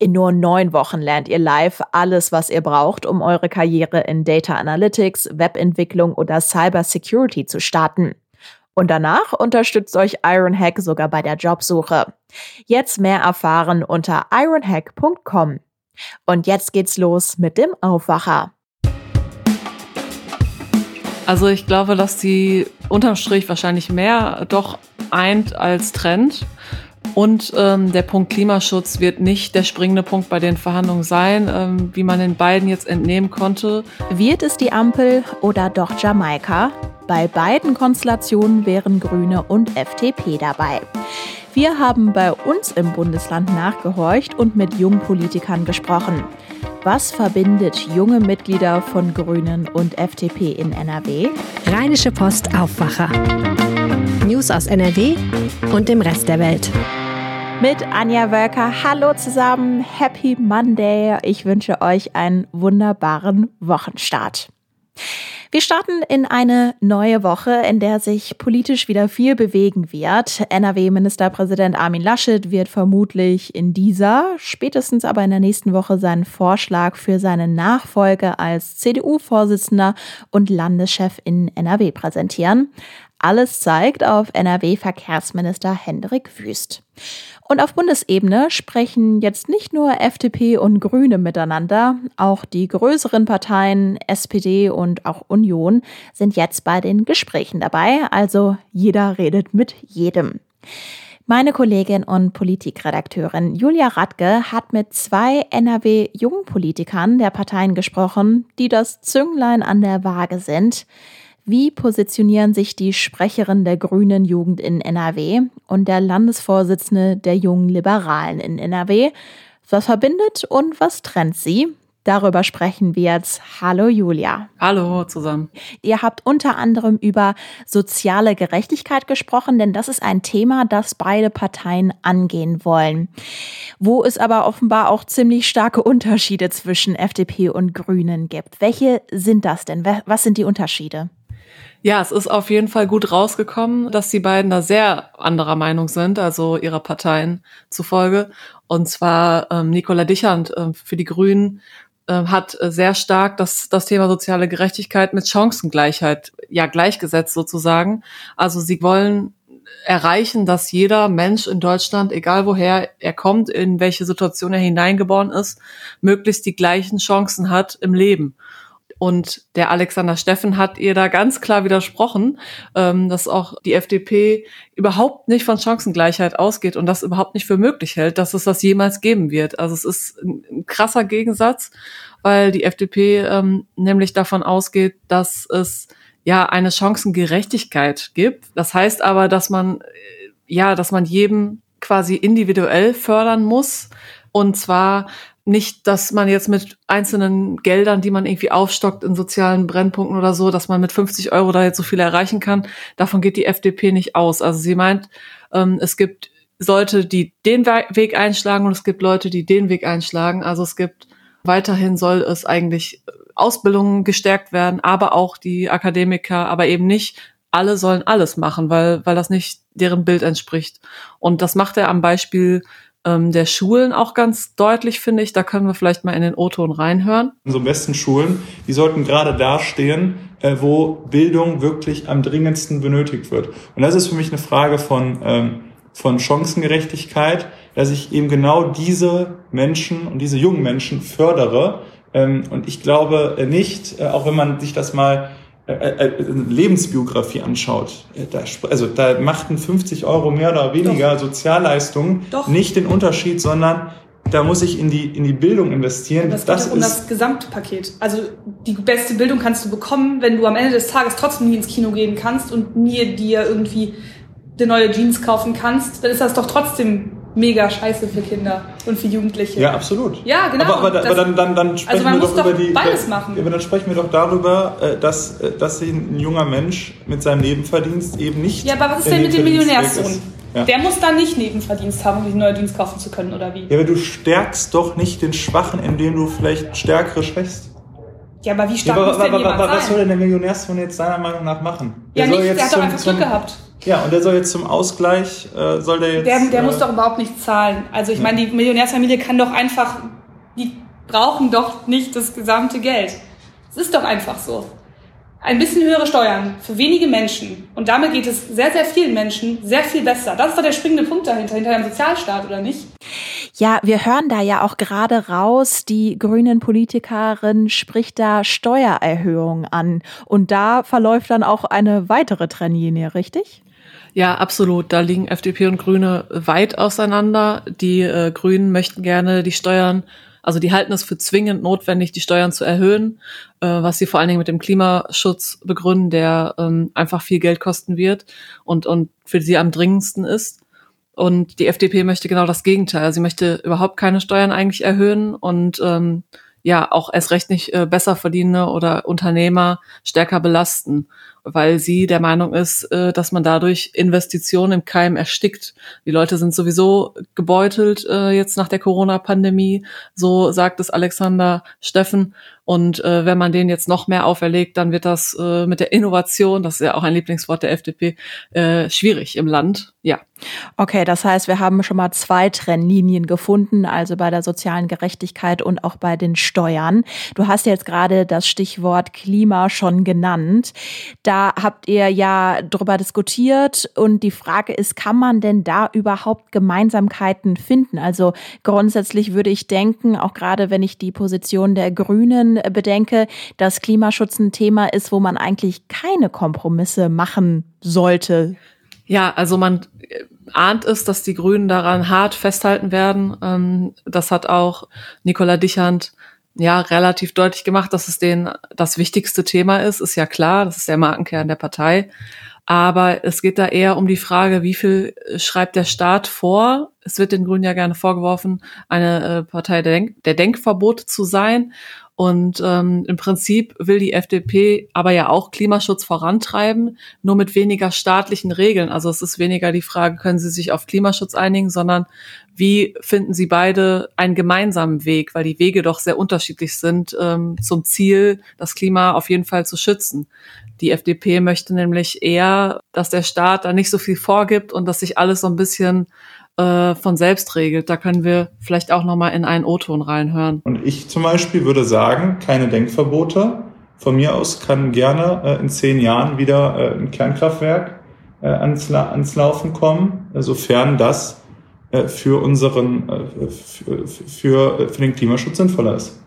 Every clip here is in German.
In nur neun Wochen lernt ihr live alles, was ihr braucht, um eure Karriere in Data Analytics, Webentwicklung oder Cyber Security zu starten. Und danach unterstützt euch Ironhack sogar bei der Jobsuche. Jetzt mehr erfahren unter ironhack.com. Und jetzt geht's los mit dem Aufwacher. Also ich glaube, dass die unterm Strich wahrscheinlich mehr doch eint als Trend. Und ähm, der Punkt Klimaschutz wird nicht der springende Punkt bei den Verhandlungen sein, ähm, wie man den beiden jetzt entnehmen konnte. Wird es die Ampel oder doch Jamaika? Bei beiden Konstellationen wären Grüne und FDP dabei. Wir haben bei uns im Bundesland nachgehorcht und mit Jungpolitikern gesprochen. Was verbindet junge Mitglieder von Grünen und FDP in NRW? Rheinische Post Aufwacher. News aus NRW und dem Rest der Welt. Mit Anja Wölker. Hallo zusammen. Happy Monday. Ich wünsche euch einen wunderbaren Wochenstart. Wir starten in eine neue Woche, in der sich politisch wieder viel bewegen wird. NRW-Ministerpräsident Armin Laschet wird vermutlich in dieser, spätestens aber in der nächsten Woche seinen Vorschlag für seine Nachfolge als CDU-Vorsitzender und Landeschef in NRW präsentieren. Alles zeigt auf NRW-Verkehrsminister Hendrik Wüst. Und auf Bundesebene sprechen jetzt nicht nur FDP und Grüne miteinander, auch die größeren Parteien SPD und auch Union sind jetzt bei den Gesprächen dabei, also jeder redet mit jedem. Meine Kollegin und Politikredakteurin Julia Radke hat mit zwei NRW-Jungpolitikern der Parteien gesprochen, die das Zünglein an der Waage sind. Wie positionieren sich die Sprecherin der Grünen Jugend in NRW und der Landesvorsitzende der Jungen Liberalen in NRW? Was verbindet und was trennt sie? Darüber sprechen wir jetzt. Hallo Julia. Hallo zusammen. Ihr habt unter anderem über soziale Gerechtigkeit gesprochen, denn das ist ein Thema, das beide Parteien angehen wollen. Wo es aber offenbar auch ziemlich starke Unterschiede zwischen FDP und Grünen gibt. Welche sind das denn? Was sind die Unterschiede? Ja, es ist auf jeden Fall gut rausgekommen, dass die beiden da sehr anderer Meinung sind, also ihrer Parteien zufolge. Und zwar ähm, Nicola Dichand äh, für die Grünen äh, hat sehr stark das, das Thema soziale Gerechtigkeit mit Chancengleichheit ja gleichgesetzt sozusagen. Also sie wollen erreichen, dass jeder Mensch in Deutschland, egal woher er kommt, in welche Situation er hineingeboren ist, möglichst die gleichen Chancen hat im Leben. Und der Alexander Steffen hat ihr da ganz klar widersprochen, ähm, dass auch die FDP überhaupt nicht von Chancengleichheit ausgeht und das überhaupt nicht für möglich hält, dass es das jemals geben wird. Also es ist ein krasser Gegensatz, weil die FDP ähm, nämlich davon ausgeht, dass es ja eine Chancengerechtigkeit gibt. Das heißt aber, dass man äh, ja, dass man jedem quasi individuell fördern muss. Und zwar nicht, dass man jetzt mit einzelnen Geldern, die man irgendwie aufstockt in sozialen Brennpunkten oder so, dass man mit 50 Euro da jetzt so viel erreichen kann. Davon geht die FDP nicht aus. Also sie meint, ähm, es gibt Leute, die den Weg einschlagen und es gibt Leute, die den Weg einschlagen. Also es gibt weiterhin soll es eigentlich Ausbildungen gestärkt werden, aber auch die Akademiker, aber eben nicht alle sollen alles machen, weil, weil das nicht deren Bild entspricht. Und das macht er am Beispiel ähm, der Schulen auch ganz deutlich, finde ich. Da können wir vielleicht mal in den O-Ton reinhören. Unsere besten Schulen, die sollten gerade dastehen, äh, wo Bildung wirklich am dringendsten benötigt wird. Und das ist für mich eine Frage von, ähm, von Chancengerechtigkeit, dass ich eben genau diese Menschen und diese jungen Menschen fördere. Ähm, und ich glaube nicht, äh, auch wenn man sich das mal Lebensbiografie anschaut, äh, da, also da machten 50 Euro mehr oder weniger Doch. Sozialleistungen Doch. nicht den Unterschied, sondern da muss ich in die, in die Bildung investieren. Das, das geht um das Gesamtpaket. Also die beste Bildung kannst du bekommen, wenn du am Ende des Tages trotzdem nie ins Kino gehen kannst und nie dir irgendwie eine neue Jeans kaufen kannst, dann ist das doch trotzdem mega scheiße für Kinder und für Jugendliche. Ja, absolut. Ja, genau. Aber, aber, Das- aber dann, dann, dann sprechen Also man wir muss doch über doch die. beides ja, machen. Ja, aber dann sprechen wir doch darüber, äh, dass, äh, dass ein junger Mensch mit seinem Nebenverdienst eben nicht. Ja, aber was ist der denn mit dem Millionärssohn? Ja. Der muss dann nicht Nebenverdienst haben, um sich neue Dienst kaufen zu können, oder wie? ja, aber du stärkst doch nicht den Schwachen, indem du vielleicht Stärkere schwächst. Ja, aber wie Ja, stark aber, muss aber, denn aber, jemand aber was soll sein? denn der Millionärssohn jetzt seiner Meinung nach machen? Ja, soll nichts, der hat doch einfach Glück gehabt. Ja, und der soll jetzt zum Ausgleich, äh, soll der jetzt. Der, der äh, muss doch überhaupt nichts zahlen. Also ich meine, die Millionärsfamilie kann doch einfach, die brauchen doch nicht das gesamte Geld. Es ist doch einfach so. Ein bisschen höhere Steuern für wenige Menschen. Und damit geht es sehr, sehr vielen Menschen sehr viel besser. Das ist doch der springende Punkt dahinter, hinter einem Sozialstaat, oder nicht? Ja, wir hören da ja auch gerade raus, die grünen Politikerin spricht da Steuererhöhungen an. Und da verläuft dann auch eine weitere Trennlinie, richtig? Ja, absolut. Da liegen FDP und Grüne weit auseinander. Die äh, Grünen möchten gerne die Steuern, also die halten es für zwingend notwendig, die Steuern zu erhöhen, äh, was sie vor allen Dingen mit dem Klimaschutz begründen, der ähm, einfach viel Geld kosten wird und, und für sie am dringendsten ist. Und die FDP möchte genau das Gegenteil. Sie möchte überhaupt keine Steuern eigentlich erhöhen und ähm, ja auch erst recht nicht äh, besser verdienende oder Unternehmer stärker belasten, weil sie der Meinung ist, äh, dass man dadurch Investitionen im Keim erstickt. Die Leute sind sowieso gebeutelt äh, jetzt nach der Corona-Pandemie, so sagt es Alexander Steffen. Und äh, wenn man denen jetzt noch mehr auferlegt, dann wird das äh, mit der Innovation, das ist ja auch ein Lieblingswort der FDP, äh, schwierig im Land. Ja. Okay, das heißt, wir haben schon mal zwei Trennlinien gefunden, also bei der sozialen Gerechtigkeit und auch bei den Steuern. Du hast jetzt gerade das Stichwort Klima schon genannt. Da habt ihr ja drüber diskutiert und die Frage ist, kann man denn da überhaupt Gemeinsamkeiten finden? Also grundsätzlich würde ich denken, auch gerade wenn ich die Position der Grünen bedenke, dass Klimaschutz ein Thema ist, wo man eigentlich keine Kompromisse machen sollte. Ja, also man äh, ahnt es, dass die Grünen daran hart festhalten werden. Ähm, das hat auch Nicola Dichand ja relativ deutlich gemacht, dass es denen das wichtigste Thema ist. Ist ja klar, das ist der Markenkern der Partei. Aber es geht da eher um die Frage, wie viel schreibt der Staat vor? Es wird den Grünen ja gerne vorgeworfen, eine äh, Partei der, Denk der Denkverbote zu sein. Und ähm, im Prinzip will die FDP aber ja auch Klimaschutz vorantreiben, nur mit weniger staatlichen Regeln. Also es ist weniger die Frage, können sie sich auf Klimaschutz einigen, sondern wie finden sie beide einen gemeinsamen Weg, weil die Wege doch sehr unterschiedlich sind ähm, zum Ziel, das Klima auf jeden Fall zu schützen. Die FDP möchte nämlich eher, dass der Staat da nicht so viel vorgibt und dass sich alles so ein bisschen äh, von selbst regelt. Da können wir vielleicht auch noch mal in einen O-Ton reinhören. Und ich zum Beispiel würde sagen, keine Denkverbote. Von mir aus kann gerne äh, in zehn Jahren wieder äh, ein Kernkraftwerk äh, ans, La ans Laufen kommen, äh, sofern das für unseren, für, für, für den Klimaschutz sinnvoller ist.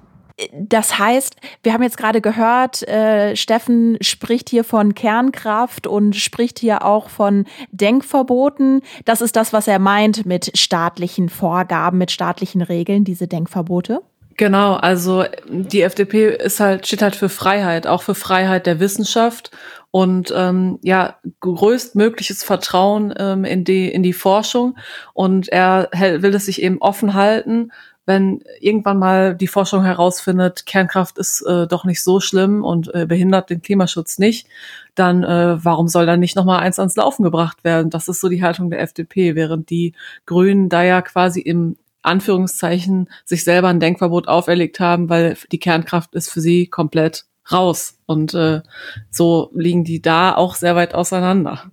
Das heißt, wir haben jetzt gerade gehört, äh, Steffen spricht hier von Kernkraft und spricht hier auch von Denkverboten. Das ist das, was er meint mit staatlichen Vorgaben, mit staatlichen Regeln, diese Denkverbote. Genau, also die FDP ist halt, steht halt für Freiheit, auch für Freiheit der Wissenschaft und ähm, ja, größtmögliches Vertrauen ähm, in die, in die Forschung. Und er will es sich eben offen halten, wenn irgendwann mal die Forschung herausfindet, Kernkraft ist äh, doch nicht so schlimm und äh, behindert den Klimaschutz nicht, dann äh, warum soll dann nicht nochmal eins ans Laufen gebracht werden? Das ist so die Haltung der FDP, während die Grünen da ja quasi im Anführungszeichen sich selber ein Denkverbot auferlegt haben, weil die Kernkraft ist für sie komplett raus. Und äh, so liegen die da auch sehr weit auseinander.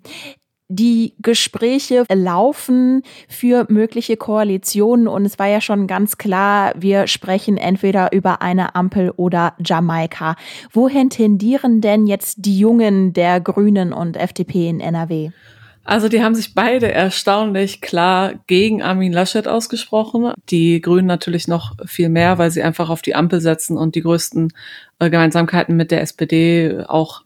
Die Gespräche laufen für mögliche Koalitionen und es war ja schon ganz klar, wir sprechen entweder über eine Ampel oder Jamaika. Wohin tendieren denn jetzt die Jungen der Grünen und FDP in NRW? Also die haben sich beide erstaunlich klar gegen Armin Laschet ausgesprochen. Die Grünen natürlich noch viel mehr, weil sie einfach auf die Ampel setzen und die größten äh, Gemeinsamkeiten mit der SPD auch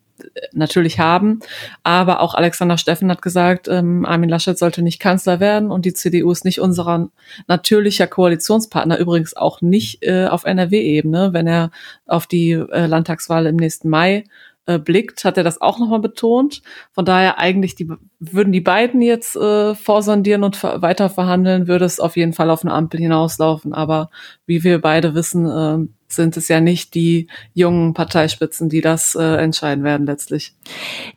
natürlich haben. Aber auch Alexander Steffen hat gesagt, ähm, Armin Laschet sollte nicht Kanzler werden und die CDU ist nicht unser natürlicher Koalitionspartner, übrigens auch nicht äh, auf NRW-Ebene, wenn er auf die äh, Landtagswahl im nächsten Mai äh, blickt, hat er das auch nochmal betont. Von daher eigentlich die, würden die beiden jetzt äh, vorsondieren und weiter verhandeln, würde es auf jeden Fall auf eine Ampel hinauslaufen. Aber wie wir beide wissen, äh, sind es ja nicht die jungen Parteispitzen, die das äh, entscheiden werden letztlich.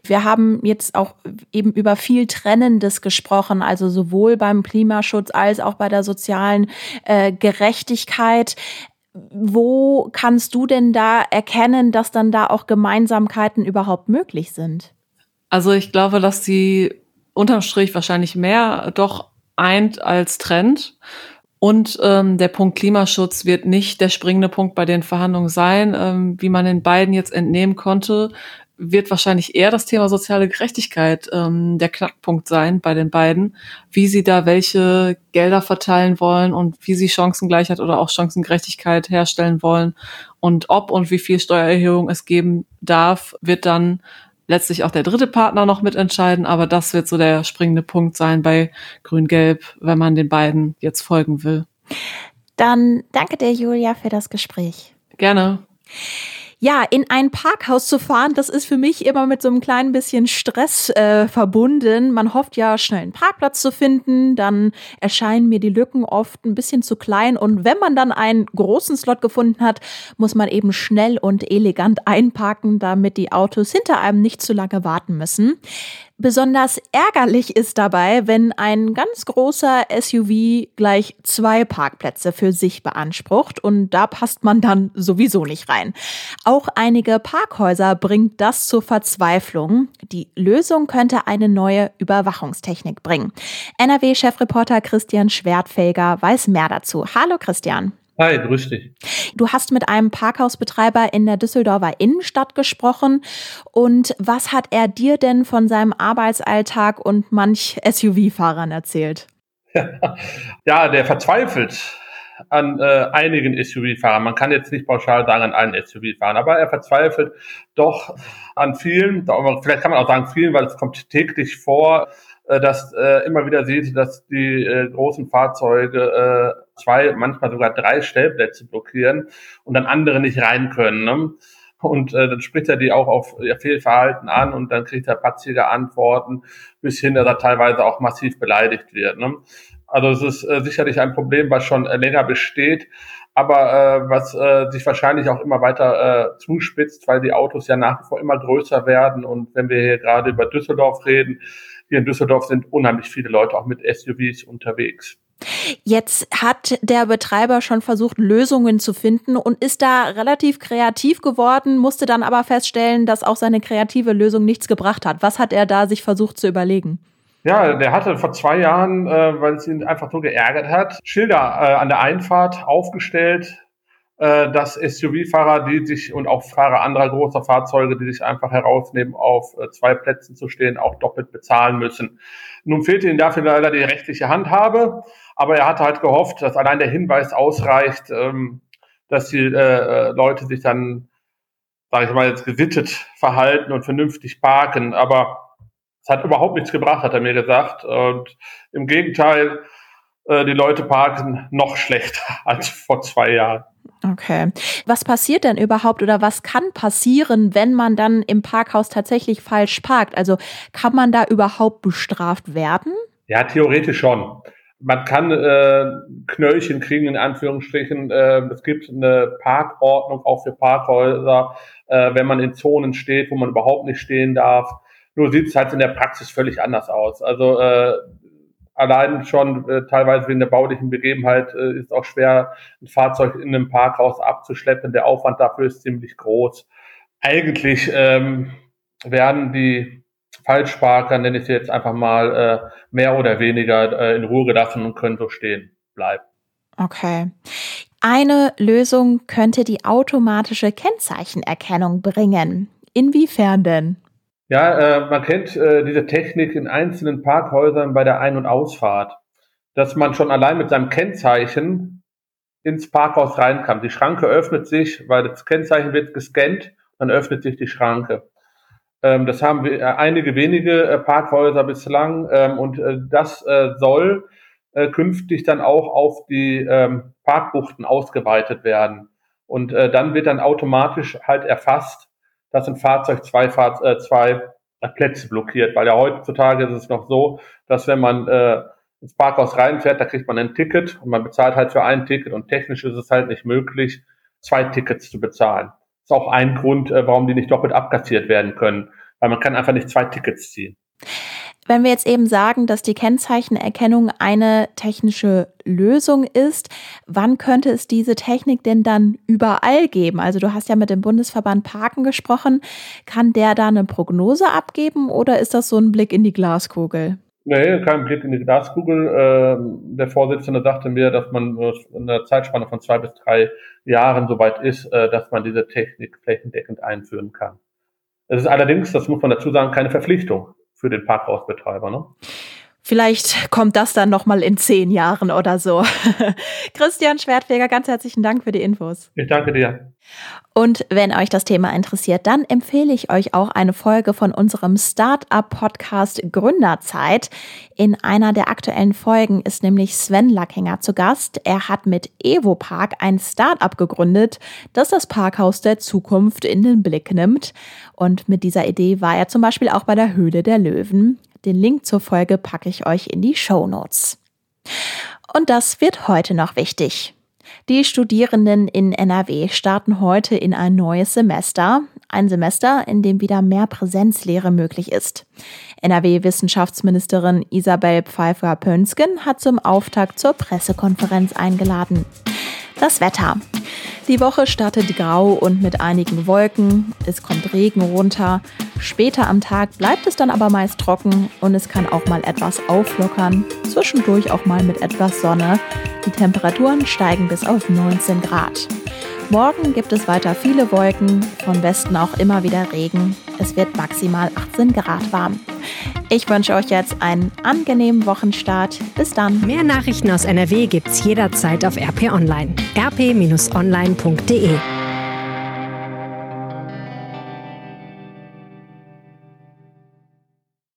Wir haben jetzt auch eben über viel Trennendes gesprochen, also sowohl beim Klimaschutz als auch bei der sozialen äh, Gerechtigkeit. Wo kannst du denn da erkennen, dass dann da auch Gemeinsamkeiten überhaupt möglich sind? Also ich glaube, dass sie unterm Strich wahrscheinlich mehr doch eint als trennt. Und ähm, der Punkt Klimaschutz wird nicht der springende Punkt bei den Verhandlungen sein. Ähm, wie man den beiden jetzt entnehmen konnte, wird wahrscheinlich eher das Thema soziale Gerechtigkeit ähm, der Knackpunkt sein bei den beiden, wie sie da welche Gelder verteilen wollen und wie sie Chancengleichheit oder auch Chancengerechtigkeit herstellen wollen und ob und wie viel Steuererhöhung es geben darf, wird dann letztlich auch der dritte Partner noch mitentscheiden, aber das wird so der springende Punkt sein bei Grün-Gelb, wenn man den beiden jetzt folgen will. Dann danke dir, Julia, für das Gespräch. Gerne. Ja, in ein Parkhaus zu fahren, das ist für mich immer mit so einem kleinen bisschen Stress äh, verbunden. Man hofft ja, schnell einen Parkplatz zu finden, dann erscheinen mir die Lücken oft ein bisschen zu klein und wenn man dann einen großen Slot gefunden hat, muss man eben schnell und elegant einparken, damit die Autos hinter einem nicht zu lange warten müssen. Besonders ärgerlich ist dabei, wenn ein ganz großer SUV gleich zwei Parkplätze für sich beansprucht und da passt man dann sowieso nicht rein. Auch einige Parkhäuser bringt das zur Verzweiflung. Die Lösung könnte eine neue Überwachungstechnik bringen. NRW-Chefreporter Christian Schwertfelger weiß mehr dazu. Hallo Christian. Hi, grüß dich. Du hast mit einem Parkhausbetreiber in der Düsseldorfer Innenstadt gesprochen. Und was hat er dir denn von seinem Arbeitsalltag und manch SUV-Fahrern erzählt? Ja, der verzweifelt an äh, einigen SUV-Fahrern. Man kann jetzt nicht pauschal sagen an allen SUV-Fahrern, aber er verzweifelt doch an vielen, vielleicht kann man auch sagen vielen, weil es kommt täglich vor, äh, dass äh, immer wieder sieht, dass die äh, großen Fahrzeuge äh, zwei, manchmal sogar drei Stellplätze blockieren und dann andere nicht rein können. Ne? Und äh, dann spricht er die auch auf ihr Fehlverhalten an und dann kriegt er patzige Antworten, bis hin, dass er teilweise auch massiv beleidigt wird. Ne? Also es ist äh, sicherlich ein Problem, was schon äh, länger besteht, aber äh, was äh, sich wahrscheinlich auch immer weiter äh, zuspitzt, weil die Autos ja nach wie vor immer größer werden. Und wenn wir hier gerade über Düsseldorf reden, hier in Düsseldorf sind unheimlich viele Leute auch mit SUVs unterwegs. Jetzt hat der Betreiber schon versucht, Lösungen zu finden und ist da relativ kreativ geworden, musste dann aber feststellen, dass auch seine kreative Lösung nichts gebracht hat. Was hat er da sich versucht zu überlegen? Ja, der hatte vor zwei Jahren, äh, weil es ihn einfach nur geärgert hat, Schilder äh, an der Einfahrt aufgestellt, äh, dass SUV-Fahrer, die sich und auch Fahrer anderer großer Fahrzeuge, die sich einfach herausnehmen, auf äh, zwei Plätzen zu stehen, auch doppelt bezahlen müssen. Nun fehlte ihm dafür leider die rechtliche Handhabe, aber er hatte halt gehofft, dass allein der Hinweis ausreicht, ähm, dass die äh, Leute sich dann, sage ich mal, jetzt gesittet verhalten und vernünftig parken. Aber es hat überhaupt nichts gebracht, hat er mir gesagt. Und im Gegenteil, äh, die Leute parken noch schlechter als vor zwei Jahren. Okay. Was passiert denn überhaupt oder was kann passieren, wenn man dann im Parkhaus tatsächlich falsch parkt? Also kann man da überhaupt bestraft werden? Ja, theoretisch schon. Man kann äh, Knöllchen kriegen, in Anführungsstrichen. Äh, es gibt eine Parkordnung auch für Parkhäuser, äh, wenn man in Zonen steht, wo man überhaupt nicht stehen darf. Nur sieht es halt in der Praxis völlig anders aus. Also äh, allein schon äh, teilweise wegen der baulichen Begebenheit äh, ist auch schwer, ein Fahrzeug in einem Parkhaus abzuschleppen. Der Aufwand dafür ist ziemlich groß. Eigentlich ähm, werden die Falschparker, nenne ich sie jetzt einfach mal, äh, mehr oder weniger äh, in Ruhe gelassen und können so stehen bleiben. Okay. Eine Lösung könnte die automatische Kennzeichenerkennung bringen. Inwiefern denn? Ja, äh, man kennt äh, diese Technik in einzelnen Parkhäusern bei der Ein- und Ausfahrt, dass man schon allein mit seinem Kennzeichen ins Parkhaus reinkam. Die Schranke öffnet sich, weil das Kennzeichen wird gescannt, dann öffnet sich die Schranke. Ähm, das haben wir, äh, einige wenige äh, Parkhäuser bislang ähm, und äh, das äh, soll künftig dann auch auf die ähm, Parkbuchten ausgeweitet werden. Und dann wird dann automatisch halt erfasst, dass ein Fahrzeug zwei, Fahr äh, zwei Plätze blockiert. Weil ja heutzutage ist es noch so, dass wenn man äh, ins Parkhaus reinfährt, da kriegt man ein Ticket und man bezahlt halt für ein Ticket und technisch ist es halt nicht möglich, zwei Tickets zu bezahlen. Das ist auch ein Grund, äh, warum die nicht doppelt abkassiert werden können, weil man kann einfach nicht zwei Tickets ziehen. Wenn wir jetzt eben sagen, dass die Kennzeichenerkennung eine technische Lösung ist, wann könnte es diese Technik denn dann überall geben? Also du hast ja mit dem Bundesverband Parken gesprochen. Kann der da eine Prognose abgeben oder ist das so ein Blick in die Glaskugel? Nee, kein Blick in die Glaskugel. Ähm, der Vorsitzende sagte mir, dass man in einer Zeitspanne von zwei bis drei Jahren soweit ist, äh, dass man diese Technik flächendeckend einführen kann. Es ist allerdings, das muss man dazu sagen, keine Verpflichtung für den Parkhausbetreiber. Ne? Vielleicht kommt das dann nochmal in zehn Jahren oder so. Christian Schwertfeger, ganz herzlichen Dank für die Infos. Ich danke dir. Und wenn euch das Thema interessiert, dann empfehle ich euch auch eine Folge von unserem Startup-Podcast Gründerzeit. In einer der aktuellen Folgen ist nämlich Sven Lackinger zu Gast. Er hat mit Evopark ein Startup gegründet, das das Parkhaus der Zukunft in den Blick nimmt. Und mit dieser Idee war er zum Beispiel auch bei der Höhle der Löwen. Den Link zur Folge packe ich euch in die Show Notes. Und das wird heute noch wichtig. Die Studierenden in NRW starten heute in ein neues Semester. Ein Semester, in dem wieder mehr Präsenzlehre möglich ist. NRW-Wissenschaftsministerin Isabel Pfeiffer-Pönsken hat zum Auftakt zur Pressekonferenz eingeladen. Das Wetter. Die Woche startet grau und mit einigen Wolken. Es kommt Regen runter. Später am Tag bleibt es dann aber meist trocken und es kann auch mal etwas auflockern. Zwischendurch auch mal mit etwas Sonne. Die Temperaturen steigen bis auf 19 Grad. Morgen gibt es weiter viele Wolken, von Westen auch immer wieder Regen. Es wird maximal 18 Grad warm. Ich wünsche euch jetzt einen angenehmen Wochenstart. Bis dann. Mehr Nachrichten aus NRW gibt's jederzeit auf RP Online. rp-online.de